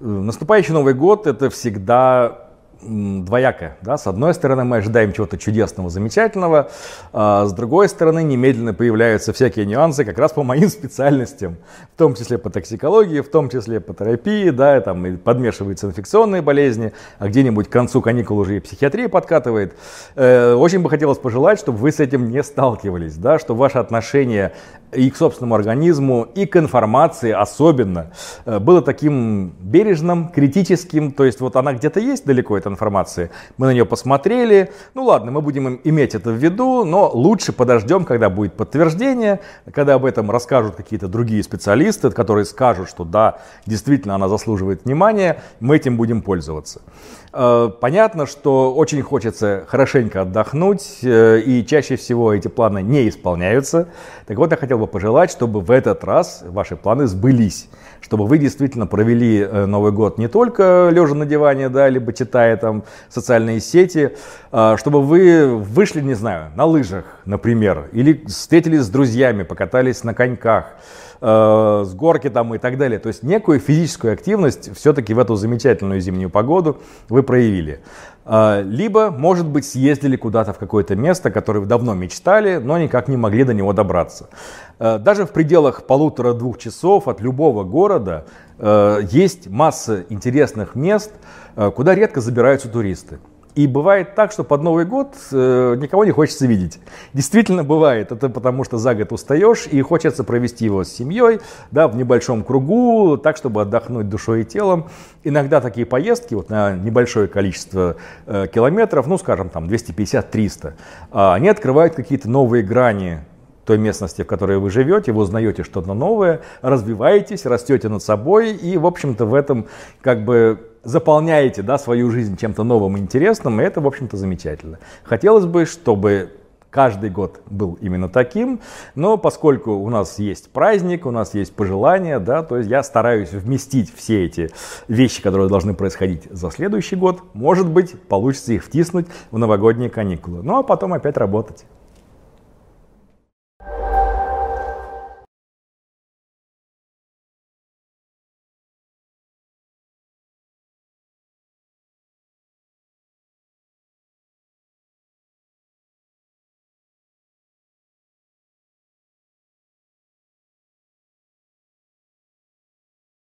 наступающий Новый год это всегда двоякое. Да? С одной стороны, мы ожидаем чего-то чудесного, замечательного, а с другой стороны, немедленно появляются всякие нюансы как раз по моим специальностям, в том числе по токсикологии, в том числе по терапии, да, там и подмешиваются инфекционные болезни, а где-нибудь к концу каникул уже и психиатрия подкатывает. Э, очень бы хотелось пожелать, чтобы вы с этим не сталкивались, да, что ваше отношение и к собственному организму, и к информации особенно э, было таким бережным, критическим, то есть вот она где-то есть далеко, эта информация, мы на нее посмотрели, ну ладно, мы будем иметь это в виду, но лучше подождем, когда будет подтверждение, когда об этом расскажут какие-то другие специалисты, которые скажут, что да, действительно она заслуживает внимания, мы этим будем пользоваться. Э, понятно, что очень хочется хорошенько отдохнуть, э, и чаще всего эти планы не исполняются. Так вот, я хотел бы пожелать, чтобы в этот раз ваши планы сбылись, чтобы вы действительно провели э, Новый год не только лежа на диване, да, либо читая там социальные сети, а чтобы вы вышли, не знаю, на лыжах, например, или встретились с друзьями, покатались на коньках, э, с горки там и так далее. То есть некую физическую активность все-таки в эту замечательную зимнюю погоду вы проявили. Э, либо, может быть, съездили куда-то в какое-то место, которое давно мечтали, но никак не могли до него добраться. Э, даже в пределах полутора-двух часов от любого города э, есть масса интересных мест, куда редко забираются туристы. И бывает так, что под Новый год э, никого не хочется видеть. Действительно бывает. Это потому, что за год устаешь и хочется провести его с семьей, да, в небольшом кругу, так, чтобы отдохнуть душой и телом. Иногда такие поездки вот, на небольшое количество э, километров, ну, скажем, там 250-300, э, они открывают какие-то новые грани той местности, в которой вы живете, вы узнаете что-то новое, развиваетесь, растете над собой и, в общем-то, в этом как бы заполняете да, свою жизнь чем-то новым и интересным, и это, в общем-то, замечательно. Хотелось бы, чтобы каждый год был именно таким, но поскольку у нас есть праздник, у нас есть пожелания, да, то есть я стараюсь вместить все эти вещи, которые должны происходить за следующий год. Может быть, получится их втиснуть в новогодние каникулы. Ну а потом опять работать.